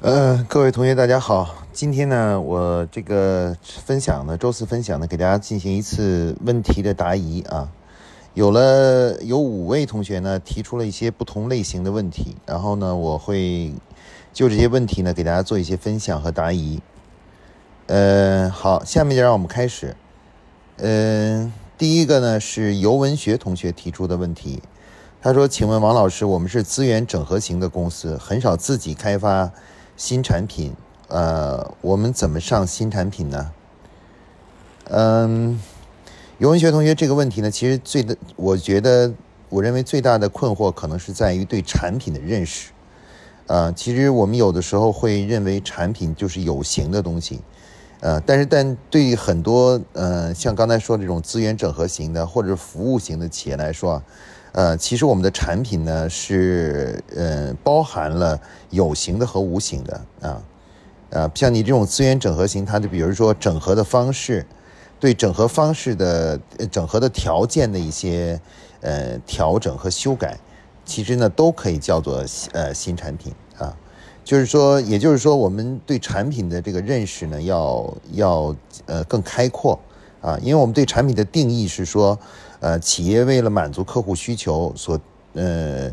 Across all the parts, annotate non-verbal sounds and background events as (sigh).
呃，各位同学，大家好。今天呢，我这个分享呢，周四分享呢，给大家进行一次问题的答疑啊。有了有五位同学呢，提出了一些不同类型的问题，然后呢，我会就这些问题呢，给大家做一些分享和答疑。呃，好，下面就让我们开始。嗯，第一个呢是尤文学同学提出的问题，他说：“请问王老师，我们是资源整合型的公司，很少自己开发。”新产品，呃，我们怎么上新产品呢？嗯，尤文学同学这个问题呢，其实最的，我觉得，我认为最大的困惑可能是在于对产品的认识。啊，其实我们有的时候会认为产品就是有形的东西，呃，但是但对于很多呃像刚才说这种资源整合型的或者服务型的企业来说。呃，其实我们的产品呢是呃包含了有形的和无形的啊，呃，像你这种资源整合型，它的比如说整合的方式，对整合方式的整合的条件的一些呃调整和修改，其实呢都可以叫做呃新产品啊，就是说，也就是说，我们对产品的这个认识呢要要呃更开阔啊，因为我们对产品的定义是说。呃，企业为了满足客户需求所呃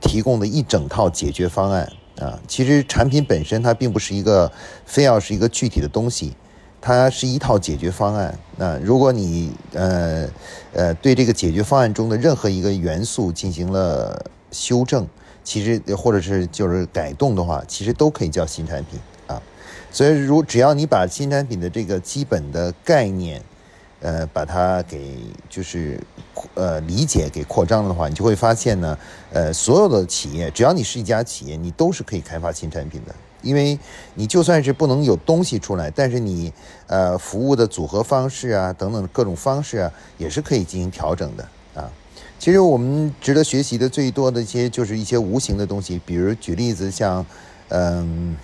提供的一整套解决方案啊，其实产品本身它并不是一个非要是一个具体的东西，它是一套解决方案。那如果你呃呃对这个解决方案中的任何一个元素进行了修正，其实或者是就是改动的话，其实都可以叫新产品啊。所以，如只要你把新产品的这个基本的概念。呃，把它给就是呃理解给扩张的话，你就会发现呢，呃，所有的企业，只要你是一家企业，你都是可以开发新产品的，因为你就算是不能有东西出来，但是你呃服务的组合方式啊等等各种方式啊，也是可以进行调整的啊。其实我们值得学习的最多的一些就是一些无形的东西，比如举例子像嗯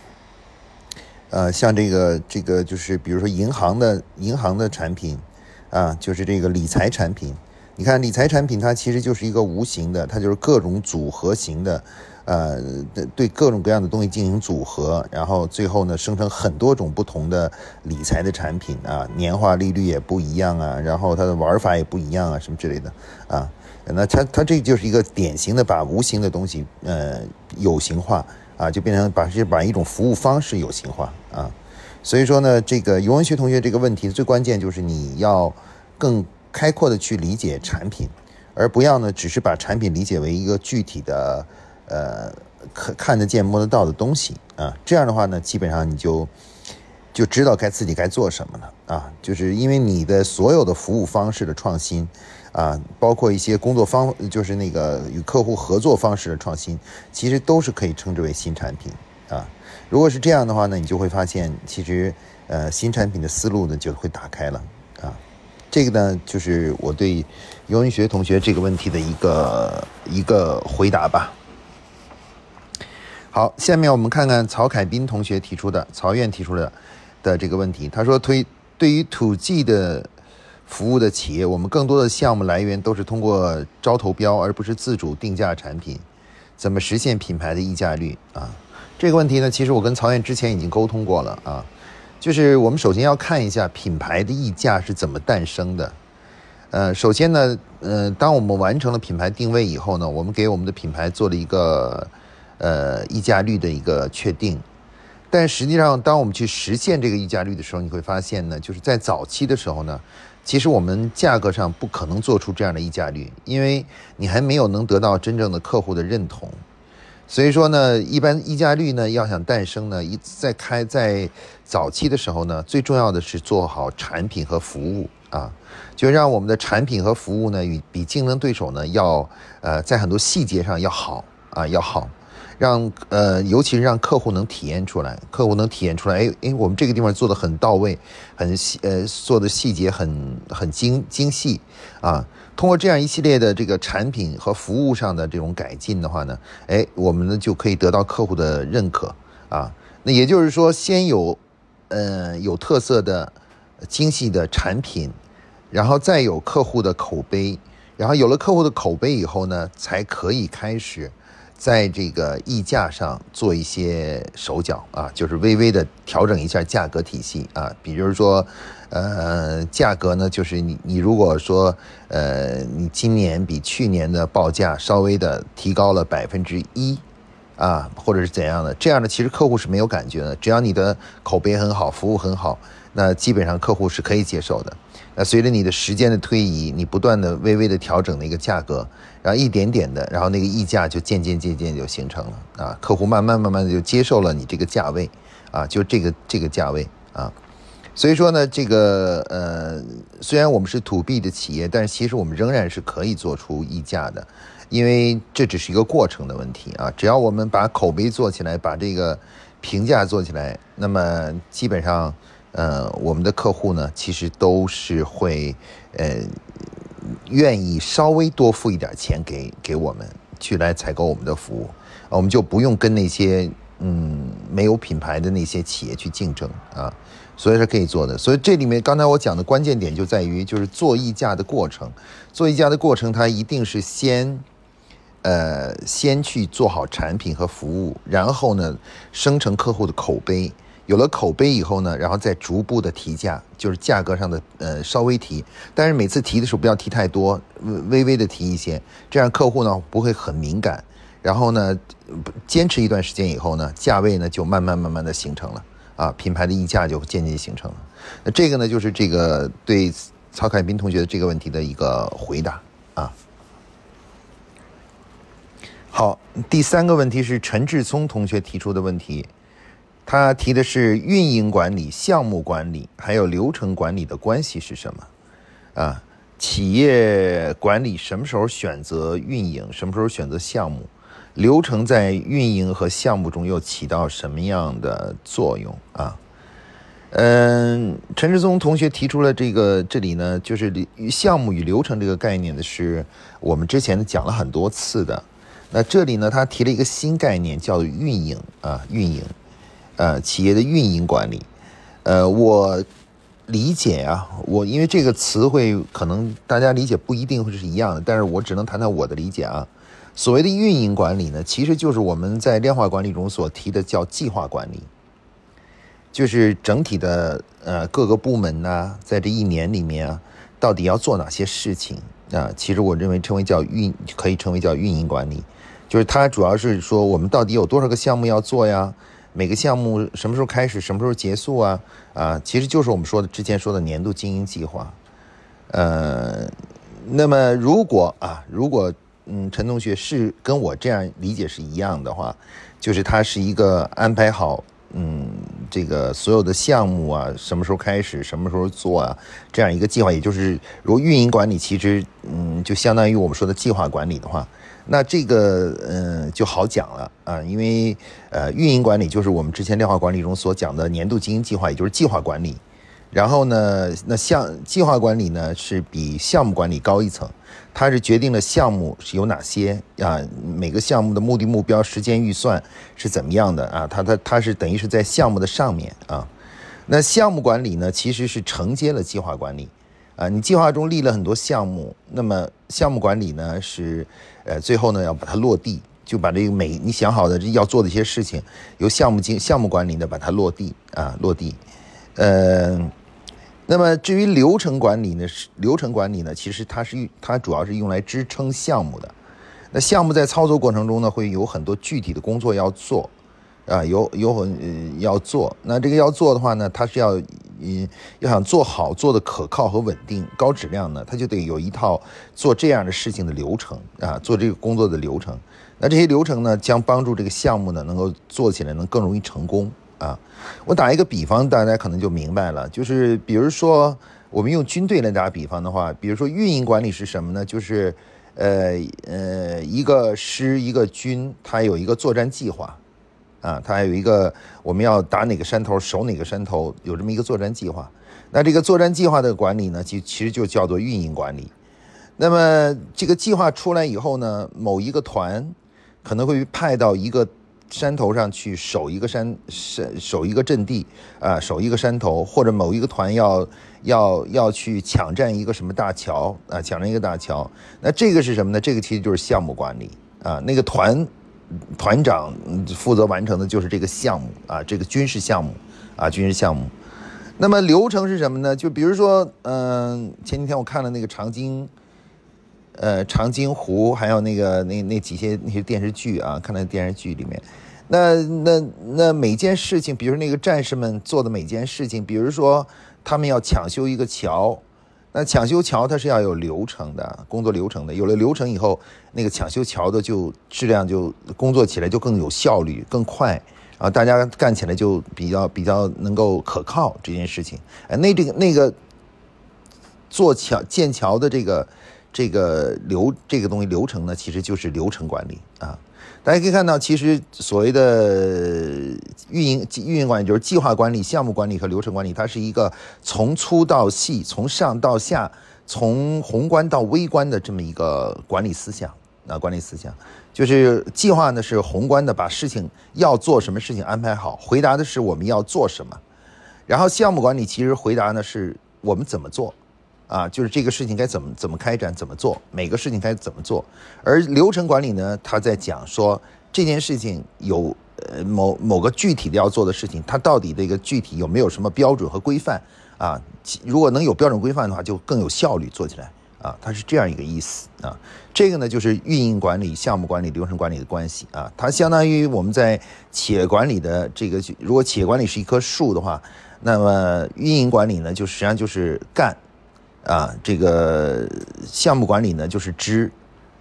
呃像这个这个就是比如说银行的银行的产品。啊，就是这个理财产品，你看理财产品它其实就是一个无形的，它就是各种组合型的，呃，对各种各样的东西进行组合，然后最后呢生成很多种不同的理财的产品啊，年化利率也不一样啊，然后它的玩法也不一样啊，什么之类的啊，那它它这就是一个典型的把无形的东西呃有形化啊，就变成把是把一种服务方式有形化啊。所以说呢，这个尤文学同学这个问题最关键就是你要更开阔的去理解产品，而不要呢只是把产品理解为一个具体的呃可看得见摸得到的东西啊。这样的话呢，基本上你就就知道该自己该做什么了啊。就是因为你的所有的服务方式的创新啊，包括一些工作方，就是那个与客户合作方式的创新，其实都是可以称之为新产品啊。如果是这样的话呢，你就会发现，其实，呃，新产品的思路呢就会打开了啊。这个呢，就是我对尤文学同学这个问题的一个一个回答吧。好，下面我们看看曹凯斌同学提出的，曹院提出的的这个问题。他说，推对于 to G 的服务的企业，我们更多的项目来源都是通过招投标，而不是自主定价产品，怎么实现品牌的溢价率啊？这个问题呢，其实我跟曹燕之前已经沟通过了啊，就是我们首先要看一下品牌的溢价是怎么诞生的。呃，首先呢，呃，当我们完成了品牌定位以后呢，我们给我们的品牌做了一个呃溢价率的一个确定。但实际上，当我们去实现这个溢价率的时候，你会发现呢，就是在早期的时候呢，其实我们价格上不可能做出这样的溢价率，因为你还没有能得到真正的客户的认同。所以说呢，一般溢价率呢要想诞生呢，一在开在早期的时候呢，最重要的是做好产品和服务啊，就让我们的产品和服务呢与比竞争对手呢要呃在很多细节上要好啊要好。让呃，尤其是让客户能体验出来，客户能体验出来，哎哎，我们这个地方做的很到位，很细，呃，做的细节很很精精细啊。通过这样一系列的这个产品和服务上的这种改进的话呢，哎，我们呢就可以得到客户的认可啊。那也就是说，先有呃有特色的精细的产品，然后再有客户的口碑，然后有了客户的口碑以后呢，才可以开始。在这个溢价上做一些手脚啊，就是微微的调整一下价格体系啊，比如说，呃，价格呢，就是你你如果说，呃，你今年比去年的报价稍微的提高了百分之一。啊，或者是怎样的，这样的其实客户是没有感觉的。只要你的口碑很好，服务很好，那基本上客户是可以接受的。那随着你的时间的推移，你不断的微微的调整那个价格，然后一点点的，然后那个溢价就渐渐渐渐就形成了啊。客户慢慢慢慢的就接受了你这个价位啊，就这个这个价位啊。所以说呢，这个呃，虽然我们是 to B 的企业，但是其实我们仍然是可以做出溢价的。因为这只是一个过程的问题啊，只要我们把口碑做起来，把这个评价做起来，那么基本上，呃，我们的客户呢，其实都是会，呃，愿意稍微多付一点钱给给我们去来采购我们的服务，我们就不用跟那些嗯没有品牌的那些企业去竞争啊，所以是可以做的。所以这里面刚才我讲的关键点就在于，就是做溢价的过程，做溢价的过程，它一定是先。呃，先去做好产品和服务，然后呢，生成客户的口碑。有了口碑以后呢，然后再逐步的提价，就是价格上的呃稍微提，但是每次提的时候不要提太多，微微的提一些，这样客户呢不会很敏感。然后呢，坚持一段时间以后呢，价位呢就慢慢慢慢的形成了啊，品牌的溢价就渐渐形成了。那这个呢，就是这个对曹凯斌同学的这个问题的一个回答啊。好，第三个问题是陈志聪同学提出的问题，他提的是运营管理、项目管理还有流程管理的关系是什么？啊，企业管理什么时候选择运营，什么时候选择项目？流程在运营和项目中又起到什么样的作用？啊，嗯，陈志松同学提出了这个，这里呢就是项目与流程这个概念呢，是我们之前讲了很多次的。那这里呢，他提了一个新概念，叫运营啊，运营，呃，企业的运营管理。呃，我理解啊，我因为这个词汇可能大家理解不一定会是一样的，但是我只能谈谈我的理解啊。所谓的运营管理呢，其实就是我们在量化管理中所提的叫计划管理，就是整体的呃各个部门呢，在这一年里面啊，到底要做哪些事情啊？其实我认为称为叫运，可以称为叫运营管理。就是它主要是说我们到底有多少个项目要做呀？每个项目什么时候开始，什么时候结束啊？啊，其实就是我们说的之前说的年度经营计划。呃，那么如果啊，如果嗯，陈同学是跟我这样理解是一样的话，就是它是一个安排好嗯，这个所有的项目啊，什么时候开始，什么时候做啊，这样一个计划，也就是如运营管理其实嗯，就相当于我们说的计划管理的话。那这个嗯就好讲了啊，因为呃运营管理就是我们之前量化管理中所讲的年度经营计划，也就是计划管理。然后呢，那项计划管理呢是比项目管理高一层，它是决定了项目是有哪些啊，每个项目的目的目标、时间预算是怎么样的啊，它它它是等于是在项目的上面啊。那项目管理呢，其实是承接了计划管理。啊，你计划中立了很多项目，那么项目管理呢是，呃，最后呢要把它落地，就把这个每你想好的要做的一些事情，由项目经项目管理呢把它落地啊落地，呃，那么至于流程管理呢是流程管理呢，其实它是它主要是用来支撑项目的，那项目在操作过程中呢会有很多具体的工作要做，啊，有有很要做，那这个要做的话呢，它是要。嗯，要想做好、做的可靠和稳定、高质量呢，它就得有一套做这样的事情的流程啊，做这个工作的流程。那这些流程呢，将帮助这个项目呢，能够做起来能更容易成功啊。我打一个比方，大家可能就明白了，就是比如说我们用军队来打比方的话，比如说运营管理是什么呢？就是呃呃，一个师、一个军，它有一个作战计划。啊，它还有一个我们要打哪个山头，守哪个山头，有这么一个作战计划。那这个作战计划的管理呢，其其实就叫做运营管理。那么这个计划出来以后呢，某一个团可能会派到一个山头上去守一个山山守一个阵地啊，守一个山头，或者某一个团要要要去抢占一个什么大桥啊，抢占一个大桥。那这个是什么呢？这个其实就是项目管理啊，那个团。团长负责完成的就是这个项目啊，这个军事项目啊，军事项目。那么流程是什么呢？就比如说，嗯，前几天我看了那个长津，呃，长津湖，还有那个那那几些那些电视剧啊，看那电视剧里面，那那那每件事情，比如那个战士们做的每件事情，比如说他们要抢修一个桥。那抢修桥它是要有流程的工作流程的，有了流程以后，那个抢修桥的就质量就工作起来就更有效率、更快啊，大家干起来就比较比较能够可靠这件事情。哎，那这个那个做桥建桥的这个这个流这个东西流程呢，其实就是流程管理啊。大家可以看到，其实所谓的运营运营管理就是计划管理、项目管理和流程管理，它是一个从粗到细、从上到下、从宏观到微观的这么一个管理思想啊。管理思想就是计划呢是宏观的，把事情要做什么事情安排好，回答的是我们要做什么。然后项目管理其实回答呢是我们怎么做。啊，就是这个事情该怎么怎么开展，怎么做，每个事情该怎么做。而流程管理呢，他在讲说这件事情有呃某某个具体的要做的事情，它到底这个具体有没有什么标准和规范啊？如果能有标准规范的话，就更有效率做起来啊。它是这样一个意思啊。这个呢，就是运营管理、项目管理、流程管理的关系啊。它相当于我们在企业管理的这个，如果企业管理是一棵树的话，那么运营管理呢，就实际上就是干。啊，这个项目管理呢就是枝，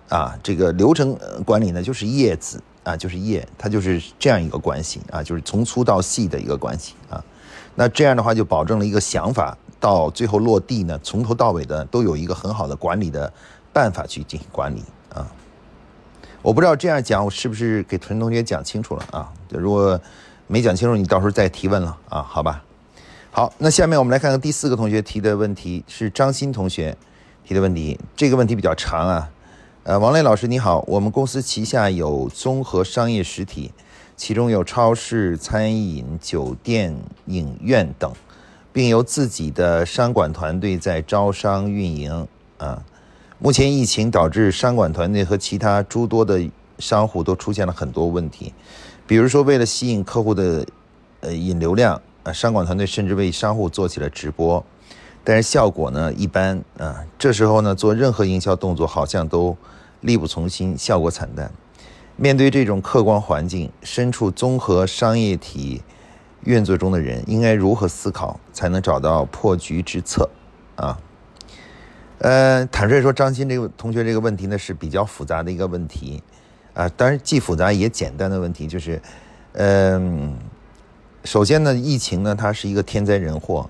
啊，这个流程管理呢就是叶子，啊，就是叶，它就是这样一个关系啊，就是从粗到细的一个关系啊。那这样的话就保证了一个想法到最后落地呢，从头到尾的都有一个很好的管理的办法去进行管理啊。我不知道这样讲我是不是给陈同学讲清楚了啊？如果没讲清楚，你到时候再提问了啊，好吧？好，那下面我们来看看第四个同学提的问题，是张鑫同学提的问题。这个问题比较长啊。呃，王磊老师你好，我们公司旗下有综合商业实体，其中有超市、餐饮、酒店、影院等，并由自己的商管团队在招商运营啊。目前疫情导致商管团队和其他诸多的商户都出现了很多问题，比如说为了吸引客户的呃引流量。啊，商管团队甚至为商户做起了直播，但是效果呢一般啊。这时候呢，做任何营销动作好像都力不从心，效果惨淡。面对这种客观环境，身处综合商业体运作中的人应该如何思考，才能找到破局之策？啊，呃，坦率说，张鑫这个同学这个问题呢是比较复杂的一个问题啊，当然既复杂也简单的问题，就是，嗯。首先呢，疫情呢，它是一个天灾人祸，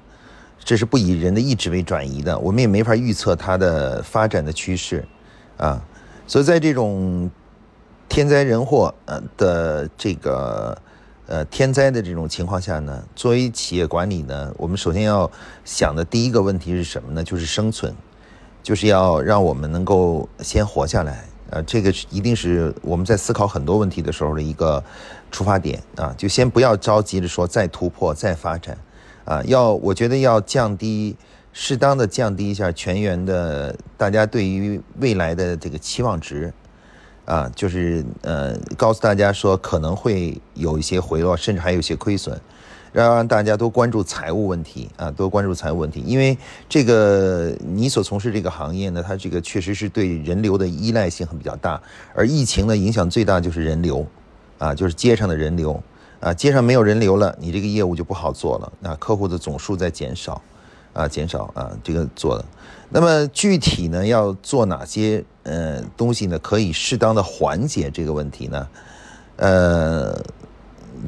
这是不以人的意志为转移的，我们也没法预测它的发展的趋势，啊，所以在这种天灾人祸呃的这个呃天灾的这种情况下呢，作为企业管理呢，我们首先要想的第一个问题是什么呢？就是生存，就是要让我们能够先活下来。呃，这个一定是我们在思考很多问题的时候的一个出发点啊，就先不要着急着说再突破、再发展，啊，要我觉得要降低，适当的降低一下全员的大家对于未来的这个期望值，啊，就是呃，告诉大家说可能会有一些回落，甚至还有一些亏损。要让大家都关注财务问题啊，多关注财务问题，因为这个你所从事这个行业呢，它这个确实是对人流的依赖性很比较大，而疫情呢影响最大就是人流，啊，就是街上的人流，啊，街上没有人流了，你这个业务就不好做了，那客户的总数在减少，啊，减少啊，这个做的，那么具体呢要做哪些呃东西呢，可以适当的缓解这个问题呢？呃。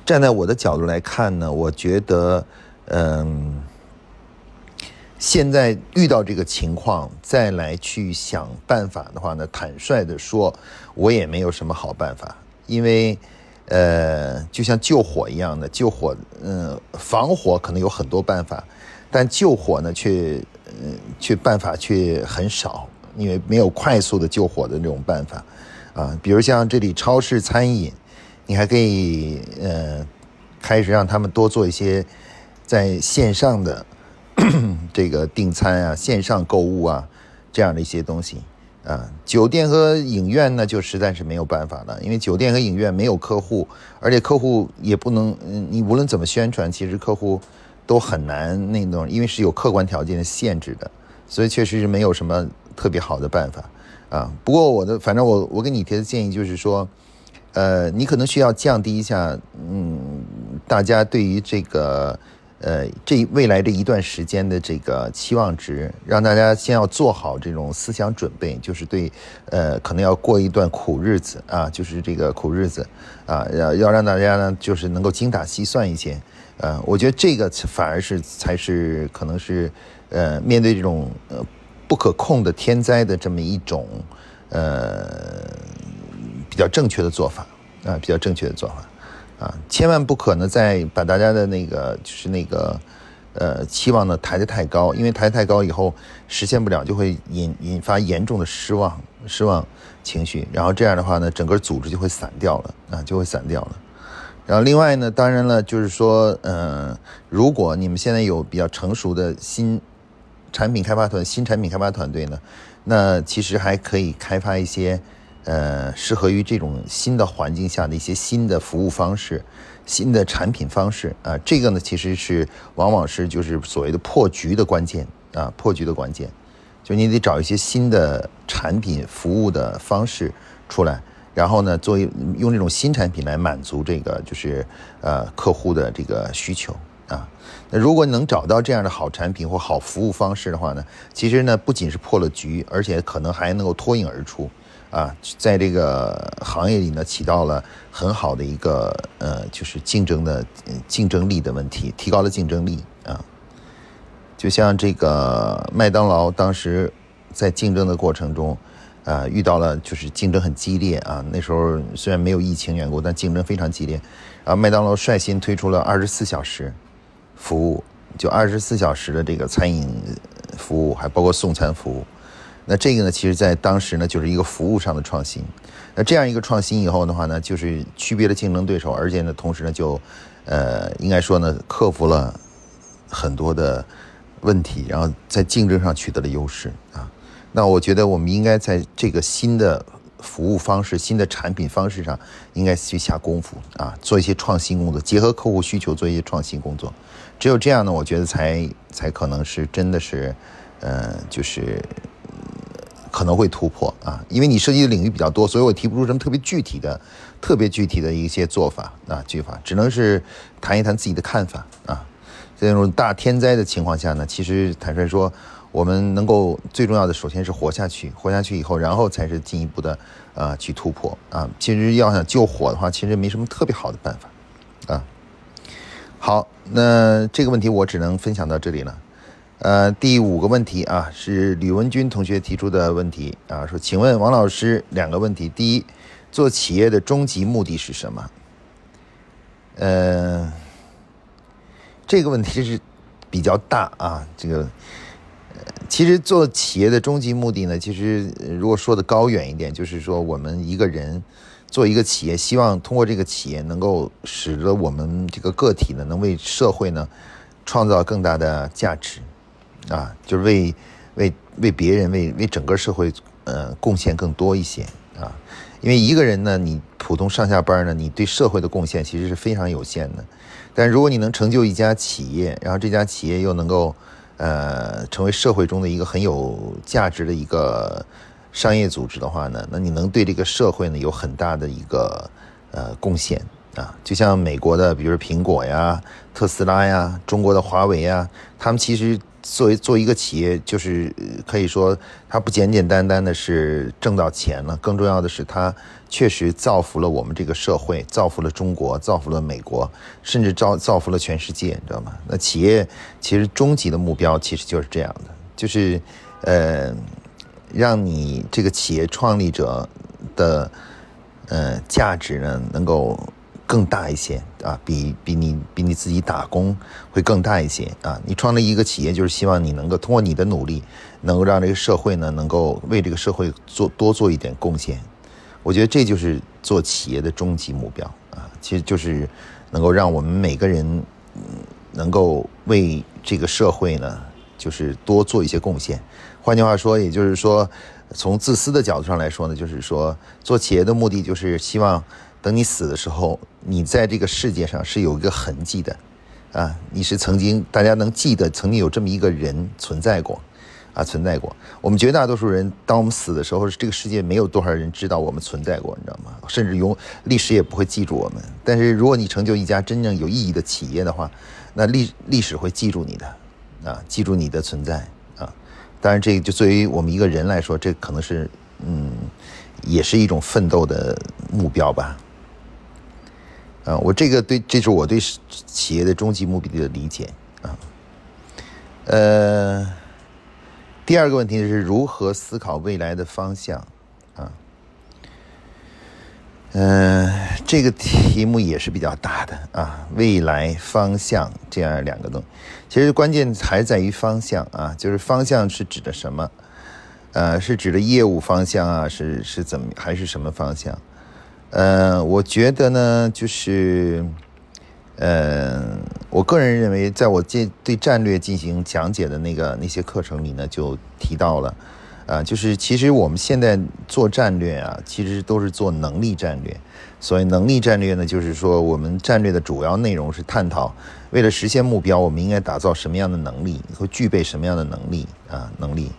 站在我的角度来看呢，我觉得，嗯，现在遇到这个情况，再来去想办法的话呢，坦率的说，我也没有什么好办法，因为，呃，就像救火一样的救火，嗯，防火可能有很多办法，但救火呢，却，嗯，却办法却很少，因为没有快速的救火的那种办法，啊，比如像这里超市餐饮。你还可以呃，开始让他们多做一些在线上的 (coughs) 这个订餐啊、线上购物啊这样的一些东西啊，酒店和影院呢，就实在是没有办法了，因为酒店和影院没有客户，而且客户也不能，你无论怎么宣传，其实客户都很难那种，因为是有客观条件的限制的，所以确实是没有什么特别好的办法啊。不过我的，反正我我给你提的建议就是说，呃，你可能需要降低一下，嗯，大家对于这个。呃，这未来这一段时间的这个期望值，让大家先要做好这种思想准备，就是对，呃，可能要过一段苦日子啊，就是这个苦日子啊，要要让大家呢，就是能够精打细算一些，呃，我觉得这个反而是才是可能是，呃，面对这种不可控的天灾的这么一种，呃，比较正确的做法啊，比较正确的做法。啊，千万不可能再把大家的那个就是那个，呃，期望呢抬得太高，因为抬太高以后实现不了，就会引引发严重的失望失望情绪，然后这样的话呢，整个组织就会散掉了啊，就会散掉了。然后另外呢，当然了，就是说，嗯，如果你们现在有比较成熟的新产品开发团新产品开发团队呢，那其实还可以开发一些。呃，适合于这种新的环境下的一些新的服务方式、新的产品方式啊，这个呢，其实是往往是就是所谓的破局的关键啊，破局的关键，就你得找一些新的产品服务的方式出来，然后呢，作为用这种新产品来满足这个就是呃客户的这个需求啊。那如果能找到这样的好产品或好服务方式的话呢，其实呢，不仅是破了局，而且可能还能够脱颖而出。啊，在这个行业里呢，起到了很好的一个呃，就是竞争的竞争力的问题，提高了竞争力啊。就像这个麦当劳当时在竞争的过程中，啊，遇到了就是竞争很激烈啊。那时候虽然没有疫情缘故，但竞争非常激烈。然后麦当劳率先推出了二十四小时服务，就二十四小时的这个餐饮服务，还包括送餐服务。那这个呢，其实在当时呢，就是一个服务上的创新。那这样一个创新以后的话呢，就是区别了竞争对手，而且呢，同时呢，就，呃，应该说呢，克服了很多的问题，然后在竞争上取得了优势啊。那我觉得我们应该在这个新的服务方式、新的产品方式上，应该去下功夫啊，做一些创新工作，结合客户需求做一些创新工作。只有这样呢，我觉得才才可能是真的是，呃，就是。可能会突破啊，因为你涉及的领域比较多，所以我提不出什么特别具体的、特别具体的一些做法啊，句法，只能是谈一谈自己的看法啊。在这种大天灾的情况下呢，其实坦率说，我们能够最重要的，首先是活下去，活下去以后，然后才是进一步的啊去突破啊。其实要想救火的话，其实没什么特别好的办法啊。好，那这个问题我只能分享到这里了。呃，第五个问题啊，是吕文军同学提出的问题啊，说，请问王老师两个问题：第一，做企业的终极目的是什么？呃，这个问题是比较大啊，这个，其实做企业的终极目的呢，其实如果说的高远一点，就是说我们一个人做一个企业，希望通过这个企业能够使得我们这个个体呢，能为社会呢创造更大的价值。啊，就是为为为别人为为整个社会呃贡献更多一些啊，因为一个人呢，你普通上下班呢，你对社会的贡献其实是非常有限的。但如果你能成就一家企业，然后这家企业又能够呃成为社会中的一个很有价值的一个商业组织的话呢，那你能对这个社会呢有很大的一个呃贡献啊。就像美国的，比如说苹果呀、特斯拉呀、中国的华为呀，他们其实。作为做一个企业，就是可以说，它不简简单单的是挣到钱了，更重要的是，它确实造福了我们这个社会，造福了中国，造福了美国，甚至造造福了全世界，你知道吗？那企业其实终极的目标其实就是这样的，就是呃，让你这个企业创立者的呃价值呢能够。更大一些啊，比比你比你自己打工会更大一些啊！你创立一个企业，就是希望你能够通过你的努力，能够让这个社会呢，能够为这个社会做多做一点贡献。我觉得这就是做企业的终极目标啊！其实就是能够让我们每个人能够为这个社会呢，就是多做一些贡献。换句话说，也就是说，从自私的角度上来说呢，就是说做企业的目的就是希望等你死的时候，你在这个世界上是有一个痕迹的，啊，你是曾经大家能记得曾经有这么一个人存在过，啊，存在过。我们绝大多数人，当我们死的时候，这个世界没有多少人知道我们存在过，你知道吗？甚至永历史也不会记住我们。但是如果你成就一家真正有意义的企业的话，那历历史会记住你的，啊，记住你的存在。啊当然，这个就作为我们一个人来说，这可能是，嗯，也是一种奋斗的目标吧。啊，我这个对，这是我对企业的终极目的的理解啊。呃，第二个问题是如何思考未来的方向啊？嗯，这个题目也是比较大的啊，未来方向这样两个东西，其实关键还在于方向啊，就是方向是指的什么？呃，是指的业务方向啊，是是怎么还是什么方向？呃，我觉得呢，就是，呃，我个人认为，在我这对战略进行讲解的那个那些课程里呢，就提到了。啊，就是其实我们现在做战略啊，其实都是做能力战略。所谓能力战略呢，就是说我们战略的主要内容是探讨，为了实现目标，我们应该打造什么样的能力，和具备什么样的能力啊能力。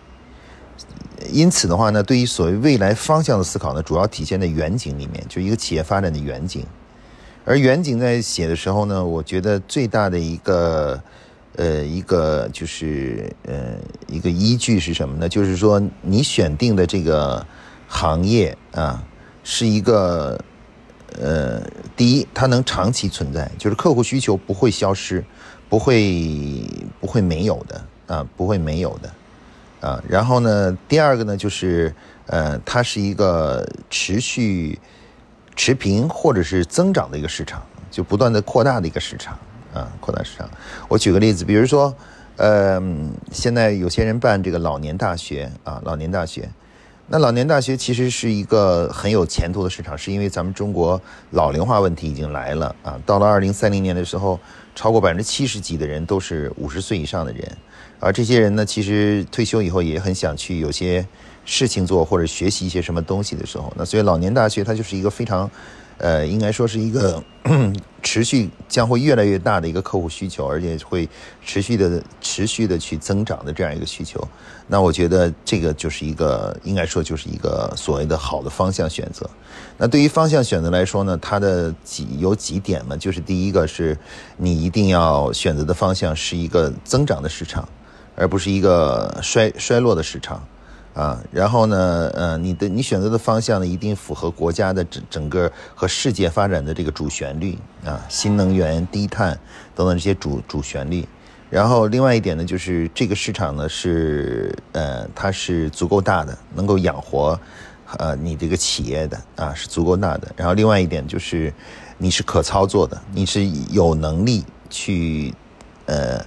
因此的话呢，对于所谓未来方向的思考呢，主要体现在远景里面，就一个企业发展的远景。而远景在写的时候呢，我觉得最大的一个。呃，一个就是呃，一个依据是什么呢？就是说，你选定的这个行业啊，是一个呃，第一，它能长期存在，就是客户需求不会消失，不会不会没有的啊，不会没有的啊。然后呢，第二个呢，就是呃，它是一个持续持平或者是增长的一个市场，就不断的扩大的一个市场。啊，扩大市场。我举个例子，比如说，呃，现在有些人办这个老年大学啊，老年大学。那老年大学其实是一个很有前途的市场，是因为咱们中国老龄化问题已经来了啊。到了二零三零年的时候，超过百分之七十几的人都是五十岁以上的人，而这些人呢，其实退休以后也很想去有些事情做或者学习一些什么东西的时候，那所以老年大学它就是一个非常。呃，应该说是一个 (clears throat) 持续将会越来越大的一个客户需求，而且会持续的、持续的去增长的这样一个需求。那我觉得这个就是一个，应该说就是一个所谓的好的方向选择。那对于方向选择来说呢，它的几有几点嘛，就是第一个是你一定要选择的方向是一个增长的市场，而不是一个衰衰落的市场。啊，然后呢，呃，你的你选择的方向呢，一定符合国家的整整个和世界发展的这个主旋律啊，新能源、低碳等等这些主主旋律。然后另外一点呢，就是这个市场呢是呃，它是足够大的，能够养活呃你这个企业的啊，是足够大的。然后另外一点就是你是可操作的，你是有能力去呃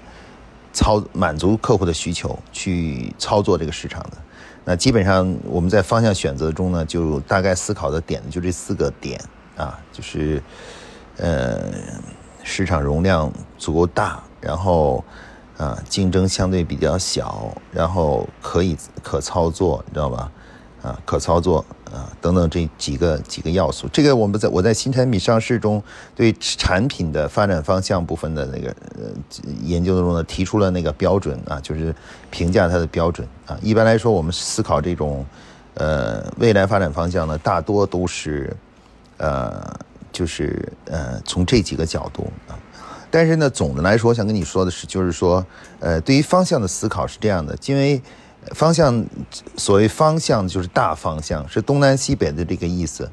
操满足客户的需求，去操作这个市场的。那基本上我们在方向选择中呢，就大概思考的点就这四个点啊，就是，呃，市场容量足够大，然后啊竞争相对比较小，然后可以可操作，你知道吧？啊，可操作。啊，等等这几个几个要素，这个我们在我在新产品上市中对产品的发展方向部分的那个呃研究中呢，提出了那个标准啊，就是评价它的标准啊。一般来说，我们思考这种呃未来发展方向呢，大多都是呃就是呃从这几个角度啊。但是呢，总的来说，我想跟你说的是，就是说呃对于方向的思考是这样的，因为。方向，所谓方向就是大方向，是东南西北的这个意思，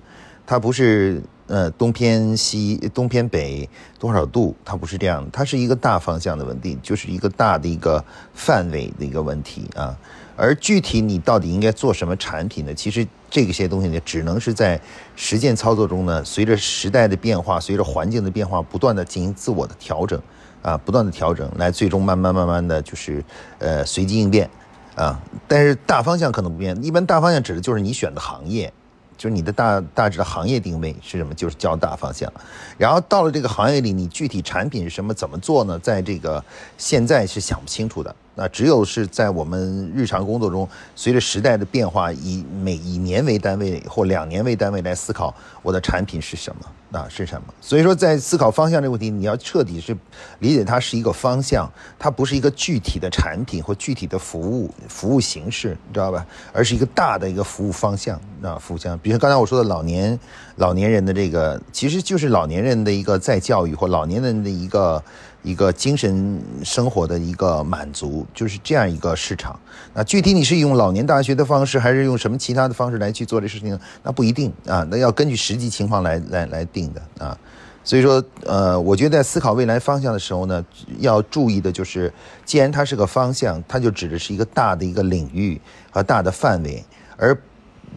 它不是呃东偏西、东偏北多少度，它不是这样，它是一个大方向的问题，就是一个大的一个范围的一个问题啊。而具体你到底应该做什么产品呢？其实这些东西呢，只能是在实践操作中呢，随着时代的变化，随着环境的变化，不断的进行自我的调整啊，不断的调整，来最终慢慢慢慢的就是呃随机应变。啊，但是大方向可能不变。一般大方向指的就是你选的行业，就是你的大大致的行业定位是什么，就是叫大方向。然后到了这个行业里，你具体产品是什么，怎么做呢？在这个现在是想不清楚的那只有是在我们日常工作中，随着时代的变化，以每以年为单位或两年为单位来思考我的产品是什么啊是什么。所以说，在思考方向这个问题，你要彻底是理解它是一个方向，它不是一个具体的产品或具体的服务服务形式，你知道吧？而是一个大的一个服务方向啊，服务方向。比如刚才我说的老年老年人的这个，其实就是老年人的一个再教育或老年人的一个。一个精神生活的一个满足，就是这样一个市场。那具体你是用老年大学的方式，还是用什么其他的方式来去做这事情？那不一定啊，那要根据实际情况来来来定的啊。所以说，呃，我觉得在思考未来方向的时候呢，要注意的就是，既然它是个方向，它就指的是一个大的一个领域和大的范围，而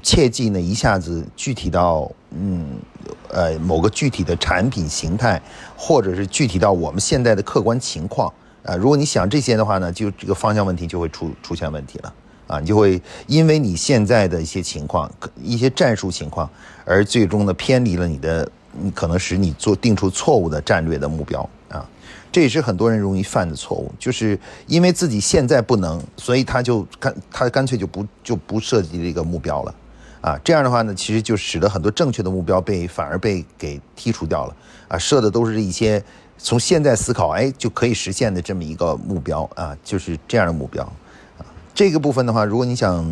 切记呢一下子具体到嗯。呃，某个具体的产品形态，或者是具体到我们现在的客观情况啊，如果你想这些的话呢，就这个方向问题就会出出现问题了啊，你就会因为你现在的一些情况、一些战术情况，而最终呢偏离了你的，可能使你做定出错误的战略的目标啊，这也是很多人容易犯的错误，就是因为自己现在不能，所以他就干他干脆就不就不设计这个目标了。啊，这样的话呢，其实就使得很多正确的目标被反而被给剔除掉了。啊，设的都是一些从现在思考，哎，就可以实现的这么一个目标啊，就是这样的目标。啊，这个部分的话，如果你想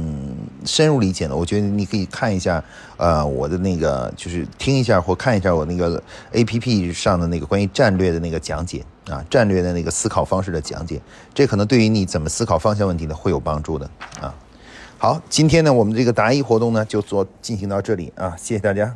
深入理解呢，我觉得你可以看一下，呃，我的那个就是听一下或看一下我那个 A P P 上的那个关于战略的那个讲解啊，战略的那个思考方式的讲解，这可能对于你怎么思考方向问题呢会有帮助的啊。好，今天呢，我们这个答疑活动呢，就做进行到这里啊，谢谢大家。